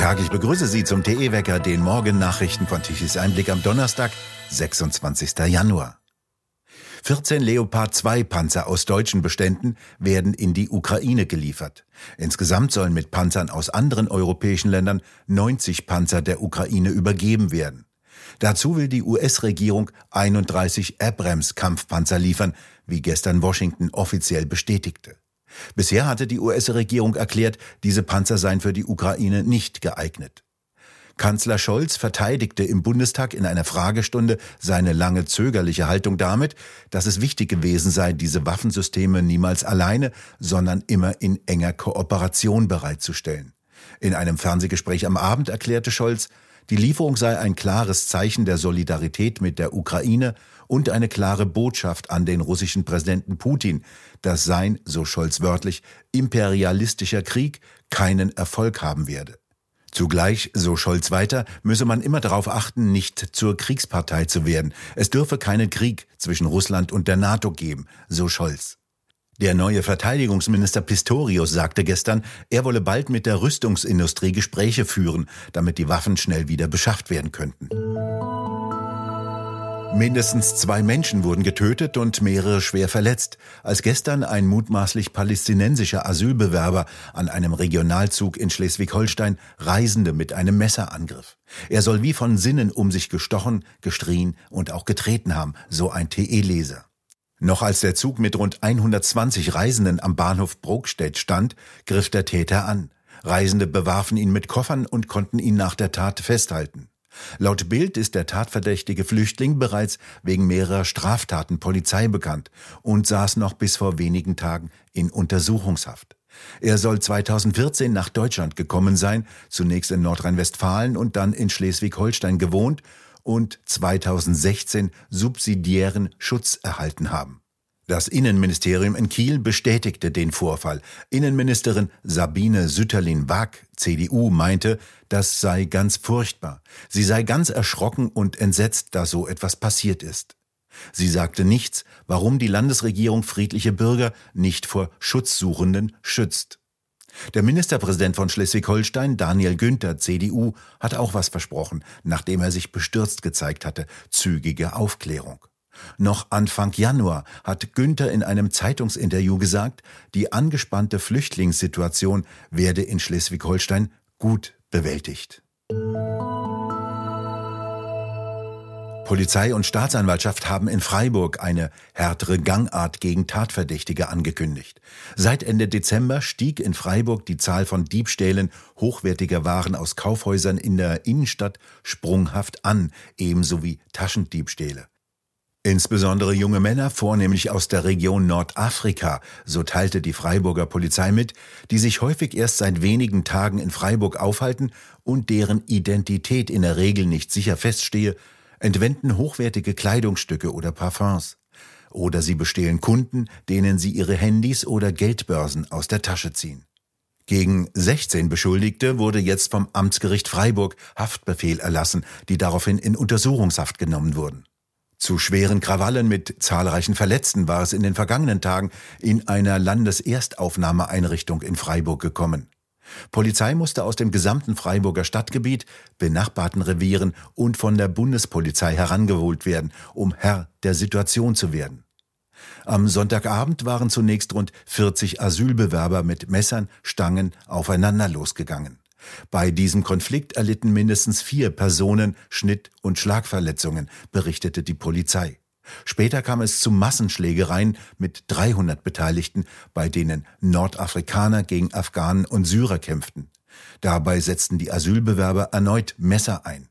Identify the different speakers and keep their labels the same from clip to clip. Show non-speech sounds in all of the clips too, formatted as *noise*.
Speaker 1: Tag, ich begrüße Sie zum TE-Wecker, den Morgennachrichten von Tichys Einblick am Donnerstag, 26. Januar. 14 Leopard 2 Panzer aus deutschen Beständen werden in die Ukraine geliefert. Insgesamt sollen mit Panzern aus anderen europäischen Ländern 90 Panzer der Ukraine übergeben werden. Dazu will die US-Regierung 31 Abrams Kampfpanzer liefern, wie gestern Washington offiziell bestätigte. Bisher hatte die US-Regierung erklärt, diese Panzer seien für die Ukraine nicht geeignet. Kanzler Scholz verteidigte im Bundestag in einer Fragestunde seine lange zögerliche Haltung damit, dass es wichtig gewesen sei, diese Waffensysteme niemals alleine, sondern immer in enger Kooperation bereitzustellen. In einem Fernsehgespräch am Abend erklärte Scholz, die Lieferung sei ein klares Zeichen der Solidarität mit der Ukraine und eine klare Botschaft an den russischen Präsidenten Putin, dass sein, so Scholz wörtlich, imperialistischer Krieg keinen Erfolg haben werde. Zugleich, so Scholz weiter, müsse man immer darauf achten, nicht zur Kriegspartei zu werden. Es dürfe keinen Krieg zwischen Russland und der NATO geben, so Scholz. Der neue Verteidigungsminister Pistorius sagte gestern, er wolle bald mit der Rüstungsindustrie Gespräche führen, damit die Waffen schnell wieder beschafft werden könnten. Mindestens zwei Menschen wurden getötet und mehrere schwer verletzt, als gestern ein mutmaßlich palästinensischer Asylbewerber an einem Regionalzug in Schleswig-Holstein Reisende mit einem Messer angriff. Er soll wie von Sinnen um sich gestochen, gestrien und auch getreten haben, so ein TE-Leser. Noch als der Zug mit rund 120 Reisenden am Bahnhof Brokstedt stand, griff der Täter an. Reisende bewarfen ihn mit Koffern und konnten ihn nach der Tat festhalten. Laut Bild ist der tatverdächtige Flüchtling bereits wegen mehrerer Straftaten Polizei bekannt und saß noch bis vor wenigen Tagen in Untersuchungshaft. Er soll 2014 nach Deutschland gekommen sein, zunächst in Nordrhein-Westfalen und dann in Schleswig-Holstein gewohnt und 2016 subsidiären Schutz erhalten haben. Das Innenministerium in Kiel bestätigte den Vorfall. Innenministerin Sabine Sütterlin-Waag, CDU, meinte, das sei ganz furchtbar. Sie sei ganz erschrocken und entsetzt, dass so etwas passiert ist. Sie sagte nichts, warum die Landesregierung friedliche Bürger nicht vor Schutzsuchenden schützt. Der Ministerpräsident von Schleswig-Holstein, Daniel Günther, CDU, hat auch was versprochen, nachdem er sich bestürzt gezeigt hatte, zügige Aufklärung. Noch Anfang Januar hat Günther in einem Zeitungsinterview gesagt, die angespannte Flüchtlingssituation werde in Schleswig-Holstein gut bewältigt. Polizei und Staatsanwaltschaft haben in Freiburg eine härtere Gangart gegen Tatverdächtige angekündigt. Seit Ende Dezember stieg in Freiburg die Zahl von Diebstählen hochwertiger Waren aus Kaufhäusern in der Innenstadt sprunghaft an, ebenso wie Taschendiebstähle. Insbesondere junge Männer, vornehmlich aus der Region Nordafrika, so teilte die Freiburger Polizei mit, die sich häufig erst seit wenigen Tagen in Freiburg aufhalten und deren Identität in der Regel nicht sicher feststehe, entwenden hochwertige Kleidungsstücke oder Parfums. Oder sie bestehlen Kunden, denen sie ihre Handys oder Geldbörsen aus der Tasche ziehen. Gegen 16 Beschuldigte wurde jetzt vom Amtsgericht Freiburg Haftbefehl erlassen, die daraufhin in Untersuchungshaft genommen wurden. Zu schweren Krawallen mit zahlreichen Verletzten war es in den vergangenen Tagen in einer Landeserstaufnahmeeinrichtung in Freiburg gekommen. Polizei musste aus dem gesamten Freiburger Stadtgebiet, benachbarten Revieren und von der Bundespolizei herangeholt werden, um Herr der Situation zu werden. Am Sonntagabend waren zunächst rund 40 Asylbewerber mit Messern, Stangen aufeinander losgegangen. Bei diesem Konflikt erlitten mindestens vier Personen Schnitt- und Schlagverletzungen, berichtete die Polizei. Später kam es zu Massenschlägereien mit 300 Beteiligten, bei denen Nordafrikaner gegen Afghanen und Syrer kämpften. Dabei setzten die Asylbewerber erneut Messer ein.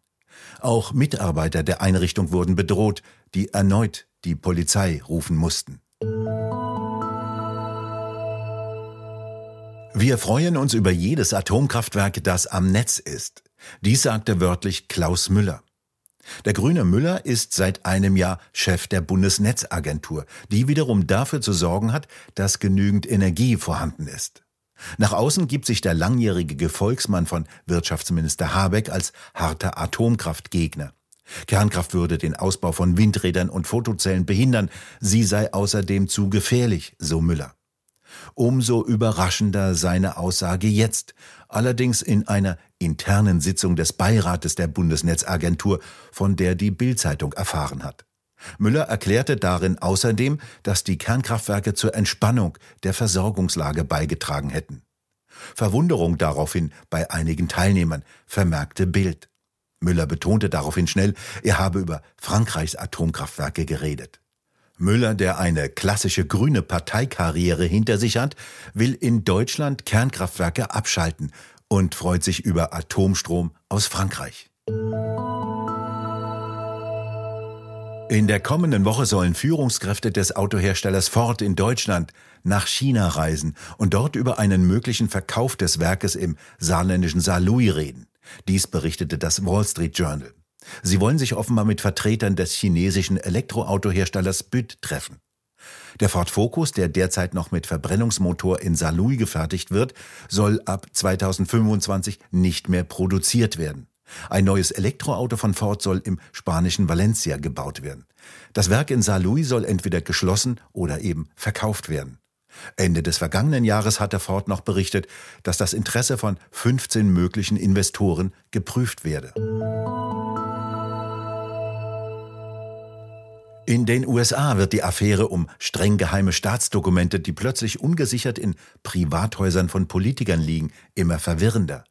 Speaker 1: Auch Mitarbeiter der Einrichtung wurden bedroht, die erneut die Polizei rufen mussten. Wir freuen uns über jedes Atomkraftwerk, das am Netz ist. Dies sagte wörtlich Klaus Müller. Der grüne Müller ist seit einem Jahr Chef der Bundesnetzagentur, die wiederum dafür zu sorgen hat, dass genügend Energie vorhanden ist. Nach außen gibt sich der langjährige Gefolgsmann von Wirtschaftsminister Habeck als harter Atomkraftgegner. Kernkraft würde den Ausbau von Windrädern und Fotozellen behindern, sie sei außerdem zu gefährlich, so Müller. Umso überraschender seine Aussage jetzt, allerdings in einer internen Sitzung des Beirates der Bundesnetzagentur, von der die Bildzeitung erfahren hat. Müller erklärte darin außerdem, dass die Kernkraftwerke zur Entspannung der Versorgungslage beigetragen hätten. Verwunderung daraufhin bei einigen Teilnehmern, vermerkte Bild. Müller betonte daraufhin schnell, er habe über Frankreichs Atomkraftwerke geredet. Müller, der eine klassische grüne Parteikarriere hinter sich hat, will in Deutschland Kernkraftwerke abschalten und freut sich über Atomstrom aus Frankreich. In der kommenden Woche sollen Führungskräfte des Autoherstellers Ford in Deutschland nach China reisen und dort über einen möglichen Verkauf des Werkes im saarländischen Saarlouis reden. Dies berichtete das Wall Street Journal. Sie wollen sich offenbar mit Vertretern des chinesischen Elektroautoherstellers BYD treffen. Der Ford Focus, der derzeit noch mit Verbrennungsmotor in Saarlouis gefertigt wird, soll ab 2025 nicht mehr produziert werden. Ein neues Elektroauto von Ford soll im spanischen Valencia gebaut werden. Das Werk in Saarlouis soll entweder geschlossen oder eben verkauft werden. Ende des vergangenen Jahres hatte Ford noch berichtet, dass das Interesse von 15 möglichen Investoren geprüft werde. In den USA wird die Affäre um streng geheime Staatsdokumente, die plötzlich ungesichert in Privathäusern von Politikern liegen, immer verwirrender.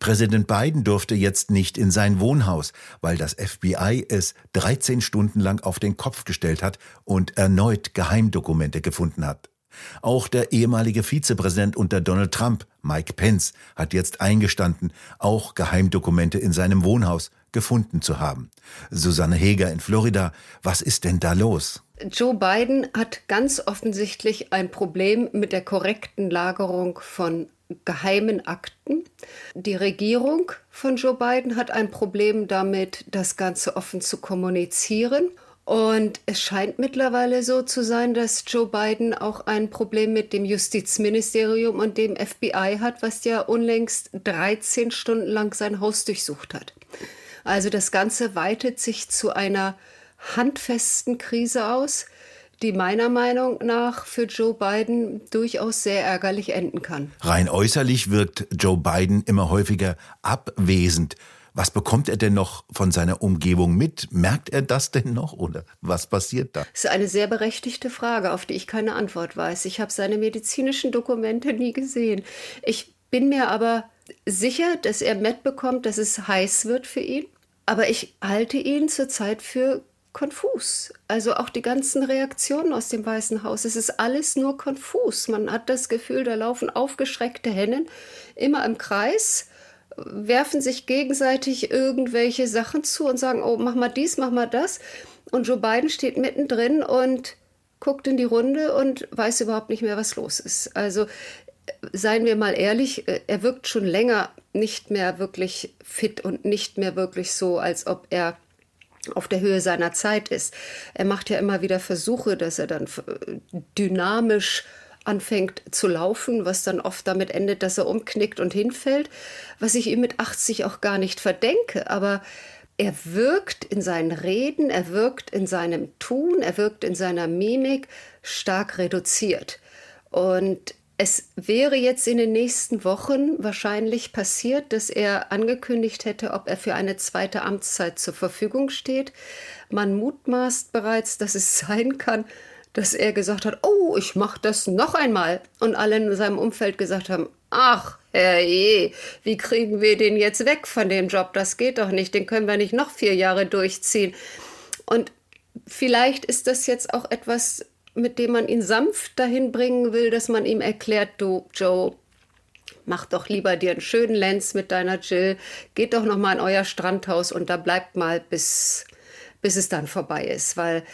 Speaker 1: Präsident Biden durfte jetzt nicht in sein Wohnhaus, weil das FBI es 13 Stunden lang auf den Kopf gestellt hat und erneut Geheimdokumente gefunden hat. Auch der ehemalige Vizepräsident unter Donald Trump, Mike Pence, hat jetzt eingestanden, auch Geheimdokumente in seinem Wohnhaus gefunden zu haben. Susanne Heger in Florida, was ist denn da los?
Speaker 2: Joe Biden hat ganz offensichtlich ein Problem mit der korrekten Lagerung von geheimen Akten. Die Regierung von Joe Biden hat ein Problem damit, das Ganze offen zu kommunizieren. Und es scheint mittlerweile so zu sein, dass Joe Biden auch ein Problem mit dem Justizministerium und dem FBI hat, was ja unlängst 13 Stunden lang sein Haus durchsucht hat. Also das Ganze weitet sich zu einer handfesten Krise aus die meiner Meinung nach für Joe Biden durchaus sehr ärgerlich enden kann.
Speaker 1: Rein äußerlich wirkt Joe Biden immer häufiger abwesend. Was bekommt er denn noch von seiner Umgebung mit? Merkt er das denn noch oder was passiert da?
Speaker 2: Das ist eine sehr berechtigte Frage, auf die ich keine Antwort weiß. Ich habe seine medizinischen Dokumente nie gesehen. Ich bin mir aber sicher, dass er mitbekommt, dass es heiß wird für ihn. Aber ich halte ihn zurzeit für konfus. Also auch die ganzen Reaktionen aus dem Weißen Haus. Es ist alles nur konfus. Man hat das Gefühl, da laufen aufgeschreckte Hennen immer im Kreis, werfen sich gegenseitig irgendwelche Sachen zu und sagen, oh, mach mal dies, mach mal das. Und Joe Biden steht mittendrin und guckt in die Runde und weiß überhaupt nicht mehr, was los ist. Also seien wir mal ehrlich, er wirkt schon länger nicht mehr wirklich fit und nicht mehr wirklich so, als ob er auf der Höhe seiner Zeit ist. Er macht ja immer wieder Versuche, dass er dann dynamisch anfängt zu laufen, was dann oft damit endet, dass er umknickt und hinfällt, was ich ihm mit 80 auch gar nicht verdenke, aber er wirkt in seinen Reden, er wirkt in seinem Tun, er wirkt in seiner Mimik stark reduziert. Und es wäre jetzt in den nächsten Wochen wahrscheinlich passiert, dass er angekündigt hätte, ob er für eine zweite Amtszeit zur Verfügung steht. Man mutmaßt bereits, dass es *laughs* sein kann, dass er gesagt hat, oh, ich mache das noch einmal. Und alle in seinem Umfeld gesagt haben, ach, herrje, wie kriegen wir den jetzt weg von dem Job? Das geht doch nicht, den können wir nicht noch vier Jahre durchziehen. Und vielleicht ist das jetzt auch etwas, mit dem man ihn sanft dahin bringen will, dass man ihm erklärt, du Joe, mach doch lieber dir einen schönen Lenz mit deiner Jill, geht doch noch mal in euer Strandhaus und da bleibt mal bis bis es dann vorbei ist, weil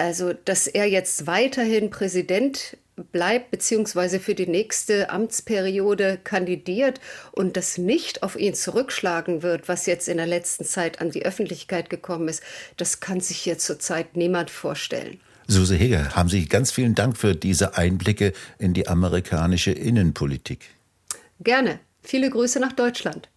Speaker 2: also dass er jetzt weiterhin Präsident bleibt beziehungsweise für die nächste Amtsperiode kandidiert und das nicht auf ihn zurückschlagen wird, was jetzt in der letzten Zeit an die Öffentlichkeit gekommen ist, das kann sich hier zurzeit niemand vorstellen.
Speaker 1: Suse Heger, haben Sie ganz vielen Dank für diese Einblicke in die amerikanische Innenpolitik.
Speaker 2: Gerne. Viele Grüße nach Deutschland.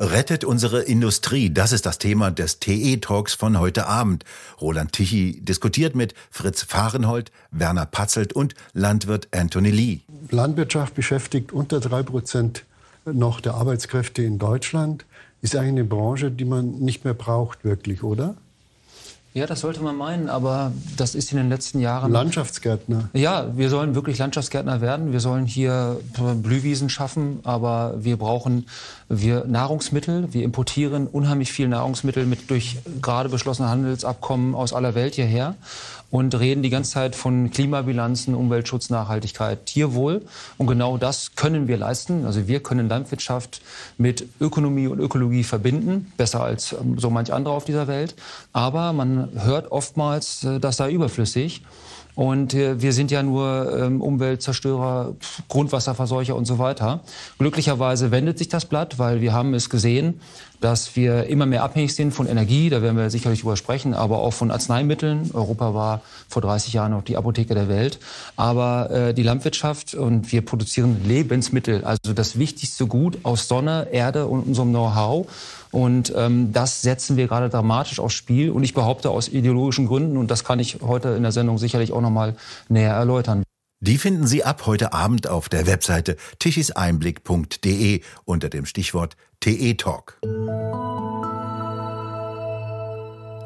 Speaker 1: Rettet unsere Industrie, das ist das Thema des TE-Talks von heute Abend. Roland Tichy diskutiert mit Fritz Fahrenhold, Werner Patzelt und Landwirt Anthony Lee.
Speaker 3: Landwirtschaft beschäftigt unter drei Prozent noch der Arbeitskräfte in Deutschland. Ist eigentlich eine Branche, die man nicht mehr braucht, wirklich, oder?
Speaker 4: Ja, das sollte man meinen, aber das ist in den letzten Jahren.
Speaker 3: Landschaftsgärtner.
Speaker 4: Ja, wir sollen wirklich Landschaftsgärtner werden. Wir sollen hier Blühwiesen schaffen, aber wir brauchen wir Nahrungsmittel. Wir importieren unheimlich viel Nahrungsmittel mit durch gerade beschlossene Handelsabkommen aus aller Welt hierher und reden die ganze Zeit von Klimabilanzen, Umweltschutz, Nachhaltigkeit, Tierwohl. Und genau das können wir leisten. Also wir können Landwirtschaft mit Ökonomie und Ökologie verbinden, besser als ähm, so manch andere auf dieser Welt. Aber man hört oftmals, äh, das sei überflüssig. Und äh, wir sind ja nur ähm, Umweltzerstörer, Grundwasserverseucher und so weiter. Glücklicherweise wendet sich das Blatt, weil wir haben es gesehen, dass wir immer mehr abhängig sind von Energie, da werden wir sicherlich drüber sprechen, aber auch von Arzneimitteln. Europa war vor 30 Jahren noch die Apotheke der Welt. Aber äh, die Landwirtschaft und wir produzieren Lebensmittel, also das wichtigste Gut aus Sonne, Erde und unserem Know-how. Und ähm, das setzen wir gerade dramatisch aufs Spiel. Und ich behaupte aus ideologischen Gründen, und das kann ich heute in der Sendung sicherlich auch noch mal näher erläutern.
Speaker 1: Die finden Sie ab heute Abend auf der Webseite tichiseinblick.de unter dem Stichwort TE Talk.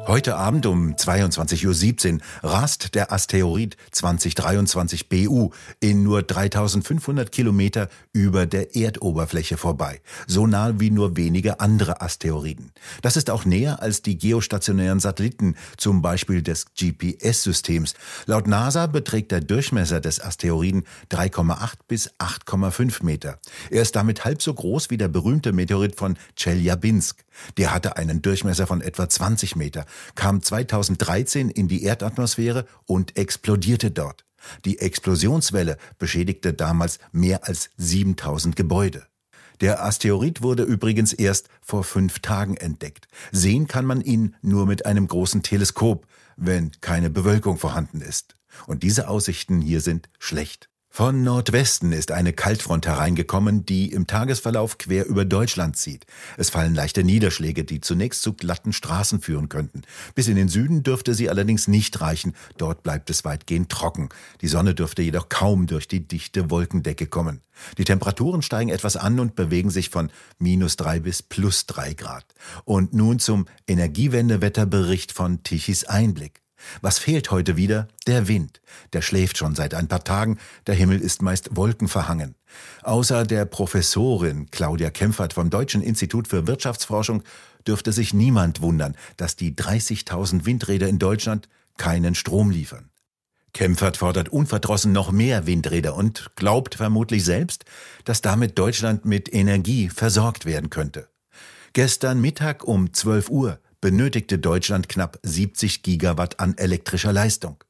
Speaker 1: Heute Abend um 22.17 Uhr rast der Asteroid 2023 BU in nur 3500 Kilometer über der Erdoberfläche vorbei. So nah wie nur wenige andere Asteroiden. Das ist auch näher als die geostationären Satelliten, zum Beispiel des GPS-Systems. Laut NASA beträgt der Durchmesser des Asteroiden 3,8 bis 8,5 Meter. Er ist damit halb so groß wie der berühmte Meteorit von Chelyabinsk. Der hatte einen Durchmesser von etwa 20 Meter kam 2013 in die Erdatmosphäre und explodierte dort. Die Explosionswelle beschädigte damals mehr als 7000 Gebäude. Der Asteroid wurde übrigens erst vor fünf Tagen entdeckt. Sehen kann man ihn nur mit einem großen Teleskop, wenn keine Bewölkung vorhanden ist. Und diese Aussichten hier sind schlecht. Von Nordwesten ist eine Kaltfront hereingekommen, die im Tagesverlauf quer über Deutschland zieht. Es fallen leichte Niederschläge, die zunächst zu glatten Straßen führen könnten. Bis in den Süden dürfte sie allerdings nicht reichen. Dort bleibt es weitgehend trocken. Die Sonne dürfte jedoch kaum durch die dichte Wolkendecke kommen. Die Temperaturen steigen etwas an und bewegen sich von minus drei bis plus drei Grad. Und nun zum Energiewendewetterbericht von Tichys Einblick. Was fehlt heute wieder? Der Wind. Der schläft schon seit ein paar Tagen, der Himmel ist meist wolkenverhangen. Außer der Professorin Claudia Kempfert vom Deutschen Institut für Wirtschaftsforschung dürfte sich niemand wundern, dass die 30.000 Windräder in Deutschland keinen Strom liefern. Kempfert fordert unverdrossen noch mehr Windräder und glaubt vermutlich selbst, dass damit Deutschland mit Energie versorgt werden könnte. Gestern Mittag um 12 Uhr benötigte Deutschland knapp 70 Gigawatt an elektrischer Leistung.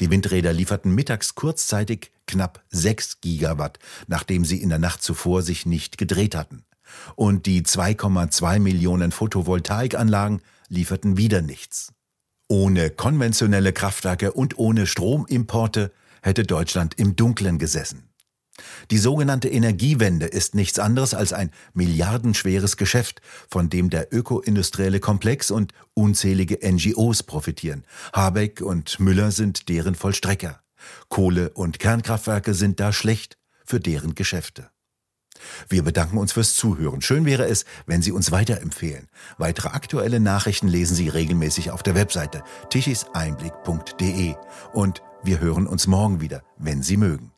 Speaker 1: Die Windräder lieferten mittags kurzzeitig knapp 6 Gigawatt, nachdem sie in der Nacht zuvor sich nicht gedreht hatten. Und die 2,2 Millionen Photovoltaikanlagen lieferten wieder nichts. Ohne konventionelle Kraftwerke und ohne Stromimporte hätte Deutschland im Dunkeln gesessen. Die sogenannte Energiewende ist nichts anderes als ein milliardenschweres Geschäft, von dem der ökoindustrielle Komplex und unzählige NGOs profitieren. Habeck und Müller sind deren Vollstrecker. Kohle- und Kernkraftwerke sind da schlecht für deren Geschäfte. Wir bedanken uns fürs Zuhören. Schön wäre es, wenn Sie uns weiterempfehlen. Weitere aktuelle Nachrichten lesen Sie regelmäßig auf der Webseite tichiseinblick.de. Und wir hören uns morgen wieder, wenn Sie mögen.